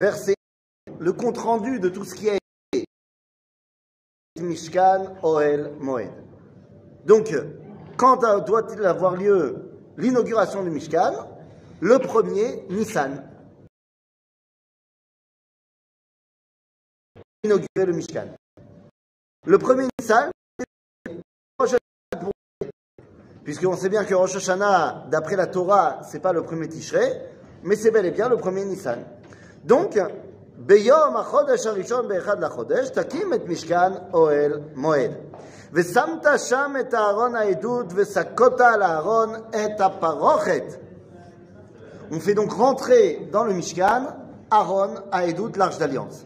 verset, le compte rendu de tout ce qui a été Mishkan Oel Moed. Donc, quand doit-il avoir lieu l'inauguration du Mishkan? Le premier, Nissan. Inaugurer le Mishkan. Le premier Nissan, puisqu'on sait bien que Rosh Hashanah, d'après la Torah, c'est pas le premier Tishrei, mais c'est bel et bien le premier Nissan. Donc, ביום החודש הראשון באחד לחודש, תקים את משכן אוהל מועד. ושמת שם את אהרון העדות וסקות על הארון את הפרוכת. On fait donc rentrer dans le Mishkan Aaron העדות l'arche d'alliance.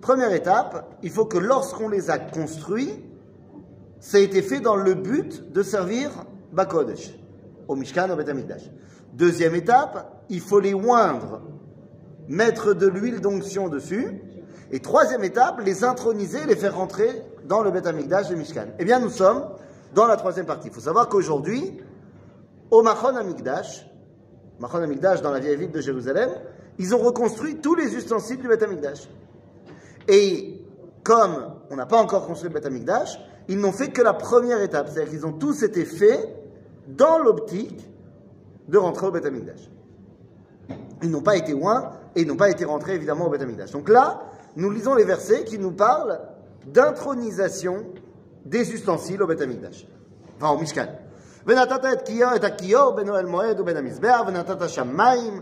Première étape, il faut que lorsqu'on les a construits, ça a été fait dans le but de servir Bakodesh, au Mishkan, au Betamikdash. Deuxième étape, il faut les oindre, mettre de l'huile d'onction dessus. Et troisième étape, les introniser, les faire rentrer dans le Betamikdash, le Mishkan. Eh bien, nous sommes dans la troisième partie. Il faut savoir qu'aujourd'hui, au Machon Amikdash, Machon Amikdash dans la vieille ville de Jérusalem, ils ont reconstruit tous les ustensiles du Betamikdash. Et comme on n'a pas encore construit le Beth Amikdash, ils n'ont fait que la première étape. C'est-à-dire qu'ils ont tous été faits dans l'optique de rentrer au Beth Amikdash. Ils n'ont pas été loin et ils n'ont pas été rentrés évidemment au Beth Amikdash. Donc là, nous lisons les versets qui nous parlent d'intronisation des ustensiles au Beth Amikdash. Enfin, au Mishkan. ונתת את הכיור בין אוהל מועד ובין המזבח, ונתת שם מים,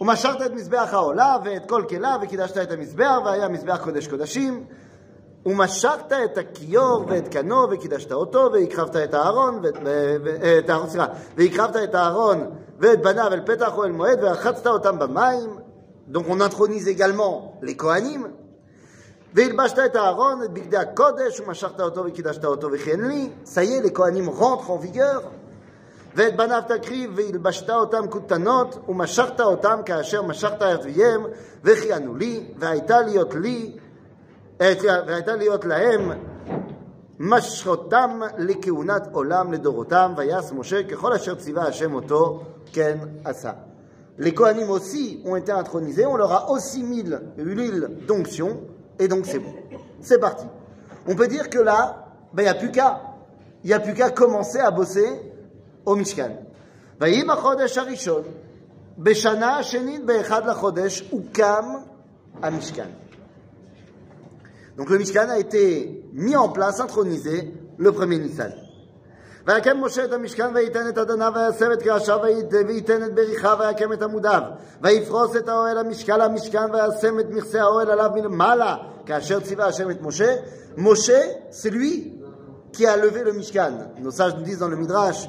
ומשכת את מזבח העולה ואת כל כליו וקידשת את המזבח והיה מזבח קודש קודשים ומשכת את הכיור ואת קנו וקידשת אותו והקרבת את הארון ואת הארון סליחה והקרבת את הארון ואת בניו אל פתח אוהל מועד ורחצת אותם במים donc on intronise également les Kohanim והלבשת את הארון את בגדי הקודש ומשכת אותו וקידשת אותו וכן לי ça y est les Kohanim rentrent en vigueur ואת בניו תקריב והלבשת אותם כותנות ומשכת אותם כאשר משכת אביהם וכיהנו לי והייתה להיות לי והייתה להיות להם משכותם לכהונת עולם לדורותם ויעש משה ככל אשר ציווה השם אותו כן עשה. Les Kohanim aussi ont été intronisés, on leur a aussi mis l'huile d'onction, et donc c'est bon. C'est parti. On peut dire que là, il ben, n'y a plus qu'à. Il n'y a plus qu'à commencer à bosser au Mishkan. ויהי בחודש הראשון, בשנה השנית באחד לחודש, הוקם המשכן. Donc le Mishkan a été mis en place, intronisé, le premier Nissan. ויקם משה את המשכן וייתן את אדניו ויסב את קרשיו וייתן את בריחה ויקם את עמודיו ויפרוס את האוהל המשקל המשכן וישם את מכסה האוהל עליו מלמעלה כאשר ציווה השם את משה. משה, c'est lui qui a levé le Mishkan. Nos sages nous disent dans le Midrash,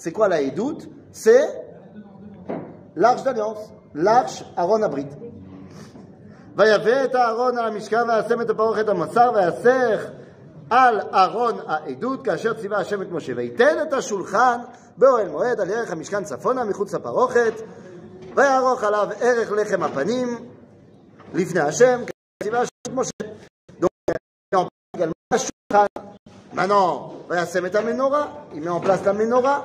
c'est quoi la Edout C'est l'arche d'alliance, l'arche Aaron Abrit. ויבא את הארון על המשכן וישם את הפרוכת המסר ויסך על ארון העדות כאשר ציווה השם את משה וייתן את השולחן באוהל מועד על ערך המשכן צפונה מחוץ לפרוכת ויערוך עליו ערך לחם הפנים לפני השם כאשר ציווה השם את משה. Donc Maintenant, וישם את המנורה, il met en place la menorah.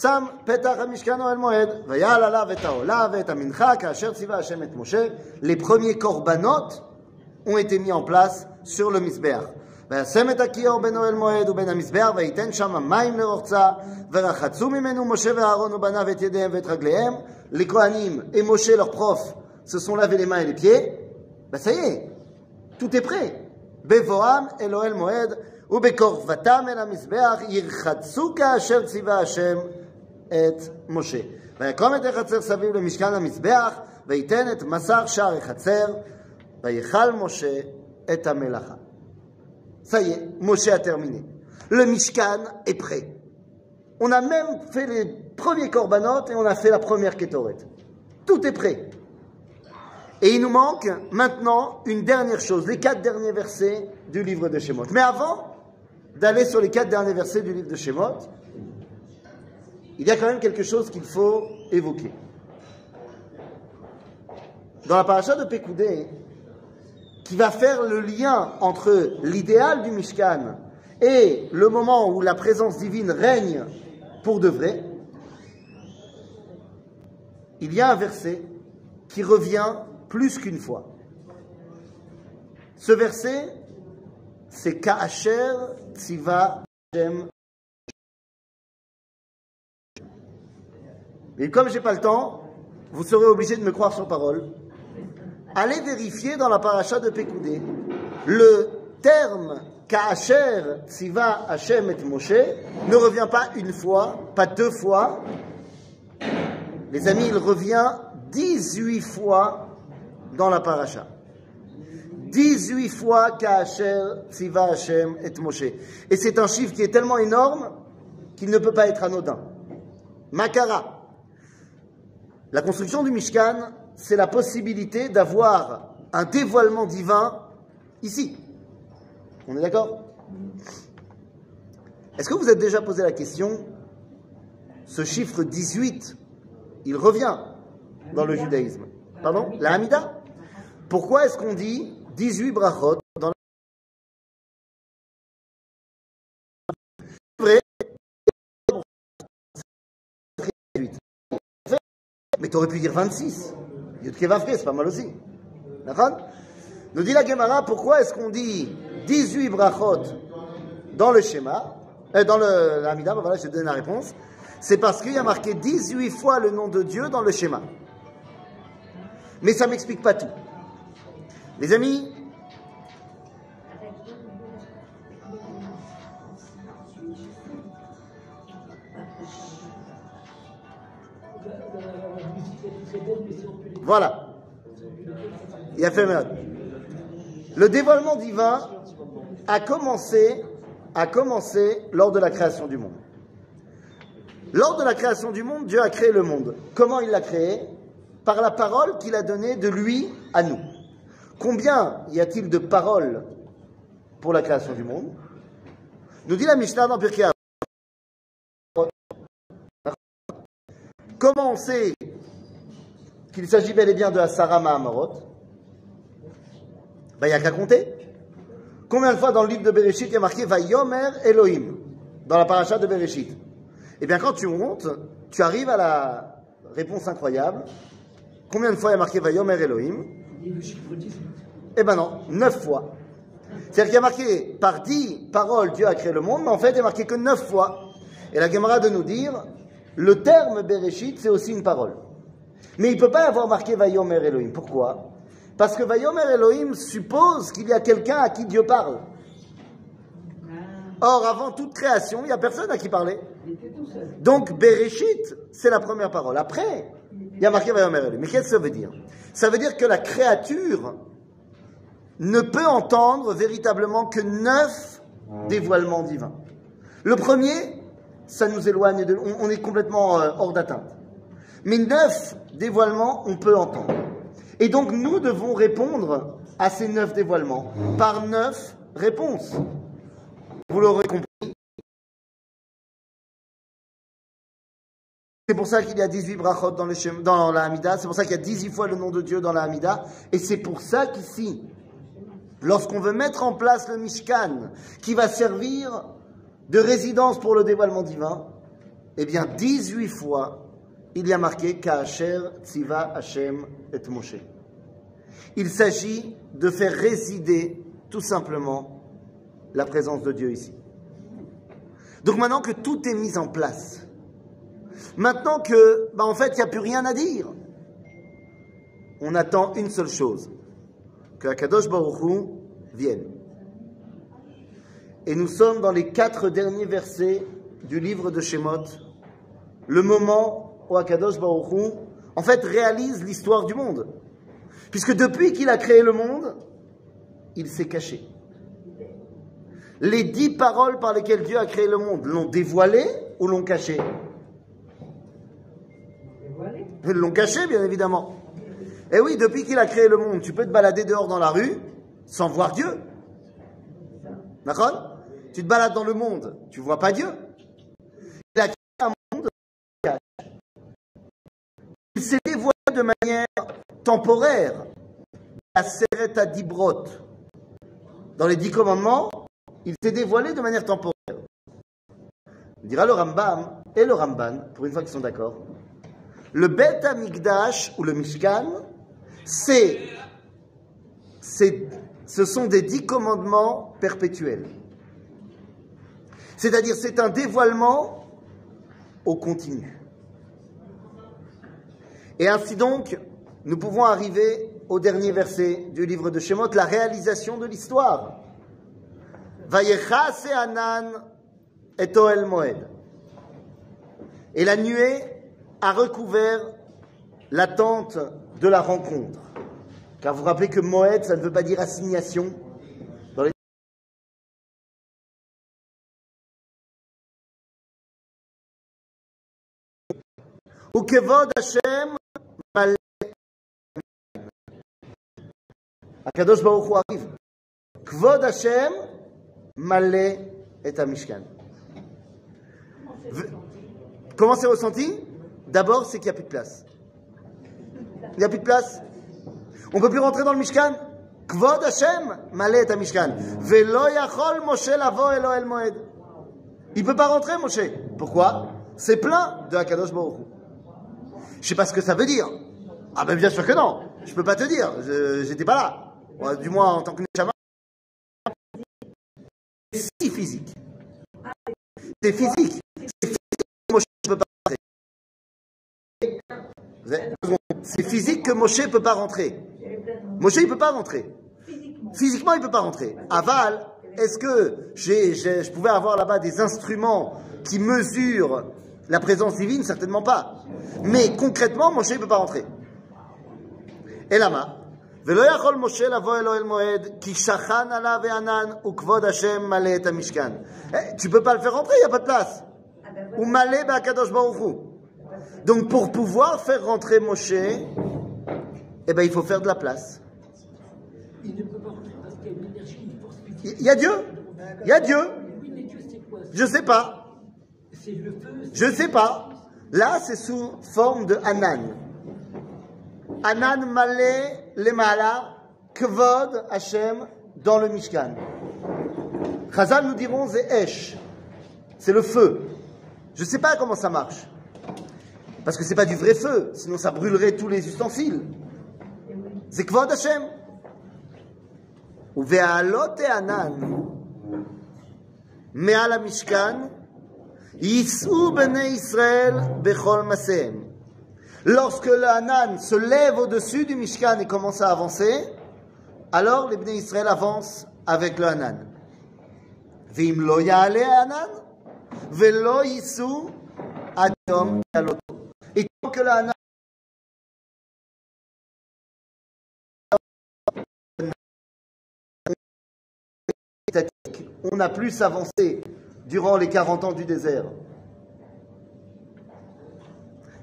שם פתח על משכן אוהל מועד, ויעל עליו את העולה ואת המנחה, כאשר ציווה השם את משה. Les premiers corbanotes ont été mis en place sur le מזבח. וישם את הכיור בין אוהל מועד ובין המזבח, וייתן שם מים לרוחצה, ורחצו ממנו משה ואהרון ובניו את ידיהם ואת רגליהם. Les Kohanim et Moshe, leur prof, se sont lavés les mains et les pieds. Ben ça y est, tout est prêt. בבואם אל אוהל מועד, ובקרבתם אל המזבח, ירחצו כאשר ציווה השם את משה. ויקום את החצר סביב למשכן המזבח, וייתן את מסר שער החצר, ויכל משה את המלאכה. Ça y est, Moshe a terminé. Le Mishkan est prêt. On a même fait les premiers corbanotes et on a fait la première kétoret. Tout est prêt. Et il nous manque maintenant une dernière chose, les quatre derniers versets du livre de Shemot. Mais avant d'aller sur les quatre derniers versets du livre de Shemot, il y a quand même quelque chose qu'il faut évoquer. Dans la paracha de Pekoudé, qui va faire le lien entre l'idéal du Mishkan et le moment où la présence divine règne pour de vrai, il y a un verset qui revient plus qu'une fois. Ce verset, c'est Ka'asher Tziva Shem. Et comme j'ai pas le temps, vous serez obligé de me croire sur parole. Allez vérifier dans la paracha de Pekoudé le terme Ka'asher Tziva Hashem et Moshe ne revient pas une fois, pas deux fois. Les amis, il revient 18 fois dans la paracha. 18 fois Ka'asher Tziva Hashem et Moshe. Et c'est un chiffre qui est tellement énorme qu'il ne peut pas être anodin. Makara. La construction du Mishkan, c'est la possibilité d'avoir un dévoilement divin ici. On est d'accord? Est-ce que vous êtes déjà posé la question Ce chiffre 18, il revient dans le judaïsme? Pardon? La Hamida? Pourquoi est-ce qu'on dit 18 brachot dans la vrai mais tu aurais pu dire 26 c'est pas mal aussi d'accord? Nous dit la Gemara pourquoi est-ce qu'on dit 18 brachot dans le schéma euh, dans l'Amida, voilà, je donne la réponse. C'est parce qu'il y a marqué 18 fois le nom de Dieu dans le schéma. Mais ça ne m'explique pas tout. Les amis, voilà. Il a fait. Le dévoilement divin a commencé, a commencé lors de la création du monde. Lors de la création du monde, Dieu a créé le monde. Comment il l'a créé? Par la parole qu'il a donnée de lui à nous. Combien y a-t-il de paroles pour la création du monde? Nous dit la Mishnah dans Pirkei Comment on sait qu'il s'agit bel et bien de Asara Mahamarot Ben, il n'y a qu'à compter. Combien de fois dans le livre de Bereshit il y a marqué Vayomer Elohim dans la paracha de Bereshit Eh bien, quand tu montes, tu arrives à la réponse incroyable. Combien de fois il y a marqué Vayomer Elohim? Eh bien non, neuf fois. C'est-à-dire qu'il y a marqué par dix paroles Dieu a créé le monde, mais en fait il n'y a marqué que neuf fois. Et la Gemara de nous dire, le terme Bereshit c'est aussi une parole. Mais il ne peut pas avoir marqué Vayomer Elohim. Pourquoi? Parce que Vayomer Elohim suppose qu'il y a quelqu'un à qui Dieu parle. Or, avant toute création, il n'y a personne à qui parler. Donc, Bereshit, c'est la première parole. Après, il y a marqué Vayomer Elohim. Mais qu'est-ce que ça veut dire? Ça veut dire que la créature ne peut entendre véritablement que neuf dévoilements divins. Le premier, ça nous éloigne de... On est complètement euh, hors d'atteinte. Mais neuf dévoilements, on peut entendre. Et donc nous devons répondre à ces neuf dévoilements par neuf réponses. Vous l'aurez compris. C'est pour ça qu'il y a 18 brachot dans, la Hamida, c'est pour ça qu'il y a 18 fois le nom de Dieu dans la Hamida, et c'est pour ça qu'ici, lorsqu'on veut mettre en place le Mishkan, qui va servir de résidence pour le dévoilement divin, eh bien 18 fois, il y a marqué Ka'asher Tziva Hashem et Moshe. Il s'agit de faire résider tout simplement la présence de Dieu ici. Donc maintenant que tout est mis en place, maintenant que, bah en fait, il n'y a plus rien à dire, on attend une seule chose, que Akadosh Baruch vienne. Et nous sommes dans les quatre derniers versets du livre de Shemot, le moment en fait, réalise l'histoire du monde. Puisque depuis qu'il a créé le monde, il s'est caché. Les dix paroles par lesquelles Dieu a créé le monde l'ont dévoilé ou l'ont caché? Ils l'ont caché, bien évidemment. Et oui, depuis qu'il a créé le monde, tu peux te balader dehors dans la rue sans voir Dieu. D'accord? Tu te balades dans le monde, tu vois pas Dieu. Il s'est dévoilé de manière temporaire. Sereta Dibrot. Dans les dix commandements, il s'est dévoilé de manière temporaire. On dira le Rambam et le Ramban, pour une fois qu'ils sont d'accord. Le Bet Amigdash ou le Mishkan, c'est, ce sont des dix commandements perpétuels. C'est-à-dire, c'est un dévoilement au continu. Et ainsi donc, nous pouvons arriver au dernier verset du livre de Shemot, la réalisation de l'histoire. Vayechase Anan et Moed. Et la nuée a recouvert la tente de la rencontre. Car vous vous rappelez que Moed, ça ne veut pas dire assignation. Ou Kevod Hashem Akadosh Baruch Hu arrive. Kvod Hashem malé et Mishkan. Comment c'est ressenti? D'abord, c'est qu'il n'y a plus de place. Il n'y a plus de place. On ne peut plus rentrer dans le Mishkan. Kvod Hashem malé et Mishkan. Velo yachol Moshe lavo elo el moed. Il ne peut pas rentrer, Moshe. Pourquoi? C'est plein de Akadosh Baruch Hu. Je sais pas ce que ça veut dire. Ah ben bien sûr que non. Je peux pas te dire. Je n'étais pas là du moins en tant que Neshama, c'est si physique. C'est physique. C'est physique que Moshe ne peut pas rentrer. C'est physique que Moshe ne peut pas rentrer. Moshe ne peut pas rentrer. Physiquement, il ne peut pas rentrer. Aval, est-ce que je pouvais avoir là-bas des instruments qui mesurent la présence divine Certainement pas. Mais concrètement, Moshe ne peut pas rentrer. Et là-bas, ולא יכול משה לבוא אלו אל מועד, כי שכן עליו הענן וכבוד השם מלא את המשכן. Tu peux pas le faire rentrer, il n'y a pas de place. Ou malé ba'akadosh baruch Hu. Donc pour pouvoir faire rentrer Moshe, eh ben il faut faire de la place. Il ne peut pas rentrer parce qu'il y a une énergie, une force Il y a Dieu. Il y a Dieu. Je sais pas. Je ne sais pas. Là, c'est sous forme de Anan. Anan Malé Lemala Kvod Hashem dans le Mishkan. Chazal nous dirons Zeesh. C'est le feu. Je ne sais pas comment ça marche. Parce que ce n'est pas du vrai feu, sinon ça brûlerait tous les ustensiles. C'est Kvod Hashem. Uvealot Anan. Me'al Mishkan. Israël Bechol Masem. Lorsque le Hanan se lève au-dessus du Mishkan et commence à avancer, alors les Bnei Israël avancent avec le Hanan. Vim lo yale Hanan, velo yisu adom yaloto. Et tant que le Hanan on a plus avancé durant les 40 ans du désert.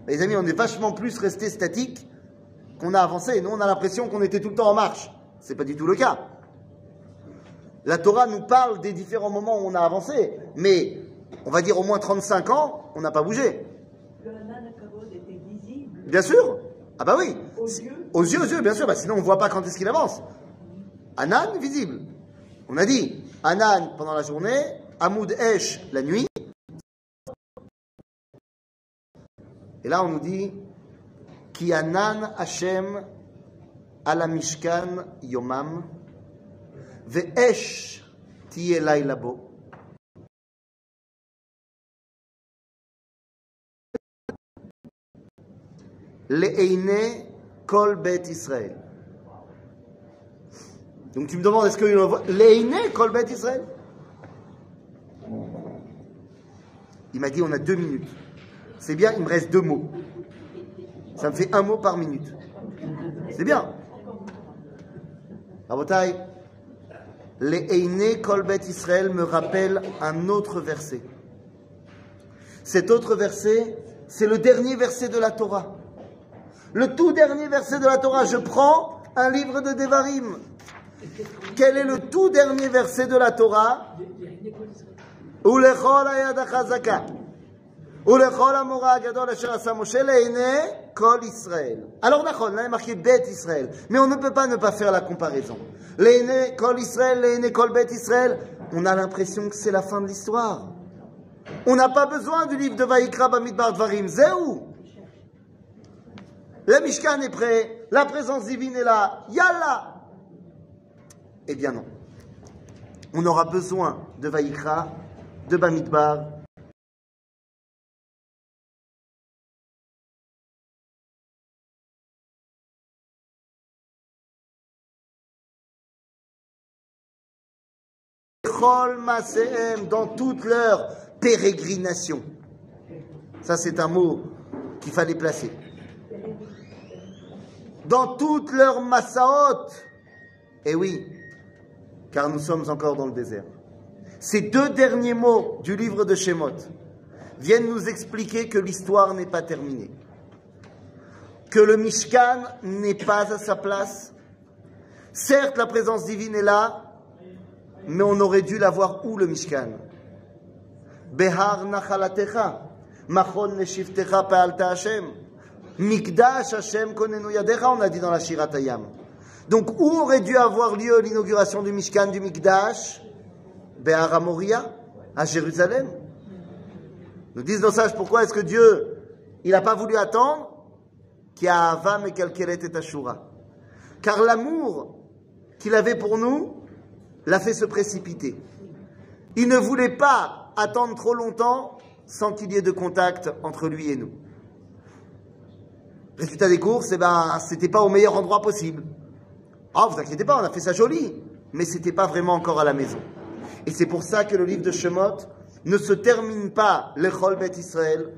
Les amis, on est vachement plus resté statique qu'on a avancé. Nous, on a l'impression qu'on était tout le temps en marche. C'est pas du tout le cas. La Torah nous parle des différents moments où on a avancé, mais on va dire au moins 35 ans, on n'a pas bougé. Le Hanan Akavod était visible Bien sûr. Ah bah oui. aux yeux. Aux yeux, aux yeux, bien sûr. Bah sinon, on ne voit pas quand est-ce qu'il avance. Anan, visible. On a dit Anan pendant la journée, Hamoud Esh la nuit. Et là, on nous dit Ki Anan Hashem ala Mishkan Yomam ve'esh tiye laila bo. Le'eine kol bet Israël. Donc tu me demandes, est-ce voit Le'eine kol bet Israël? Il m'a dit, on a deux minutes. C'est bien, il me reste deux mots. Ça me fait un mot par minute. C'est bien. Rabotai, Le'eine kol bet Israël me rappelle un autre verset. Cet autre verset, c'est le dernier verset de la Torah. Le tout dernier verset de la Torah. Je prends un livre de Devarim. Quel est le tout dernier verset de la Torah? Hamora hagadol asher asa Moshe le'enei kol Israël. Alors d'accord, là marqué Bet Israël. Mais on ne peut pas ne pas faire la comparaison. Le'enei kol Israël, le'enei kol Bet Israël. On a l'impression que c'est la fin de l'histoire. On n'a pas besoin du livre de Vaïkra Bamidbar Dvarim. Zéou le Mishkan est prêt, la présence divine est là, Yallah Eh bien non. On aura besoin de Vaïkra, de Bamidbar. Dans toute leur pérégrination. Ça, c'est un mot qu'il fallait placer dans toutes leurs massaot. Et oui, car nous sommes encore dans le désert. Ces deux derniers mots du livre de Shemot viennent nous expliquer que l'histoire n'est pas terminée, que le Mishkan n'est pas à sa place. Certes, la présence divine est là, mais on aurait dû la voir où le Mishkan? Behar nachalatecha, machon neshiftecha pe'alta Hashem. Mikdash Hashem konenu yadecha, on a dit dans la Shiratayam. Donc, où aurait dû avoir lieu l'inauguration du Mishkan du Mikdash? Be'ara Moria, à Jérusalem. Nous disent nos sages pourquoi est-ce que Dieu, il n'a pas voulu attendre qu'il y a Avam et Kalkelet et Ashura? Car l'amour qu'il avait pour nous l'a fait se précipiter. Il ne voulait pas attendre trop longtemps sans qu'il y ait de contact entre lui et nous. Résultat des courses, eh ben, c'était pas au meilleur endroit possible. Ah, vous inquiétez pas, on a fait ça joli, mais c'était pas vraiment encore à la maison. Et c'est pour ça que le livre de Shemot ne se termine pas l'Echol Bet Israël,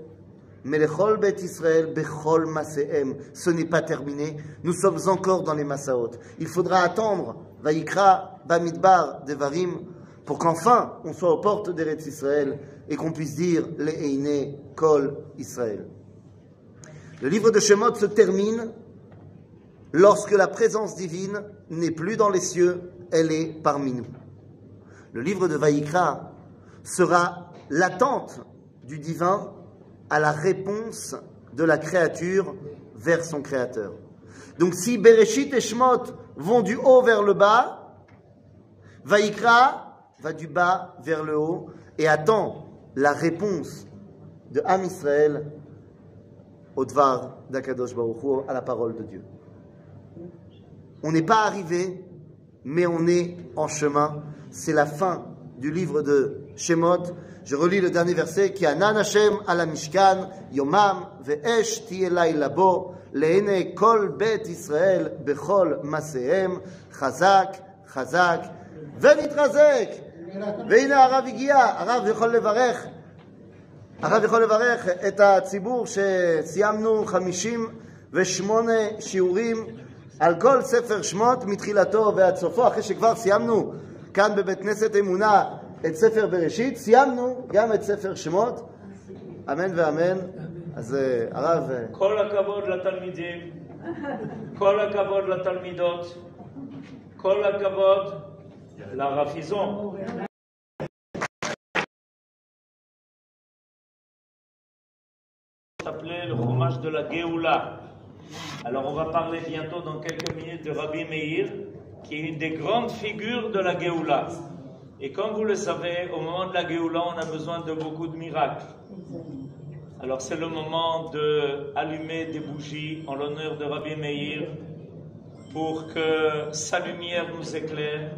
mais l'Echol Bet Israël, Bechol Masehem. Ce n'est pas terminé, nous sommes encore dans les Masaot. Il faudra attendre Vaikra, Bamidbar, Devarim, pour qu'enfin on soit aux portes d'Eretz Israël et qu'on puisse dire Le'eine Kol Israël. Le livre de Shemot se termine lorsque la présence divine n'est plus dans les cieux, elle est parmi nous. Le livre de Vaïkra sera l'attente du divin à la réponse de la créature vers son créateur. Donc si Bereshit et Shemot vont du haut vers le bas, Vaïkra va du bas vers le haut et attend la réponse de Am Israël au Dvar d'Akadosh Baruch à la parole de Dieu. On n'est pas arrivé, mais on est en chemin C'est la fin du livre de Shemot. Je relis le dernier verset qui Anan Hashem ala Mishkan Yomam ve'esh tiye laila bo le'ene kol bet Israël bechol masehem chazak chazak ונתחזק והנה הרב הגיע, הרב יכול לברך הרב יכול לברך את הציבור שסיימנו 58 שיעורים על כל ספר שמות מתחילתו ועד סופו, אחרי שכבר סיימנו כאן בבית כנסת אמונה את ספר בראשית, סיימנו גם את ספר שמות, אמן ואמן. אז אה, הרב, אה, כל הכבוד לתלמידים, כל הכבוד לתלמידות, כל הכבוד לרב פיזון. s'appelait le fromage de la Géoula. Alors on va parler bientôt dans quelques minutes de Rabbi Meir, qui est une des grandes figures de la Géoula. Et comme vous le savez, au moment de la Géoula, on a besoin de beaucoup de miracles. Alors c'est le moment de allumer des bougies en l'honneur de Rabbi Meir pour que sa lumière nous éclaire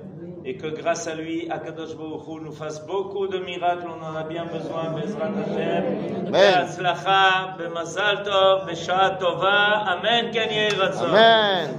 et que grâce à lui, Akadosh Baruch Hu nous fasse beaucoup de miracles. On en a bien besoin, Bezrat Hashem. Be'atzlacha, be'mazal tov, be'shah tova. Amen, Amen.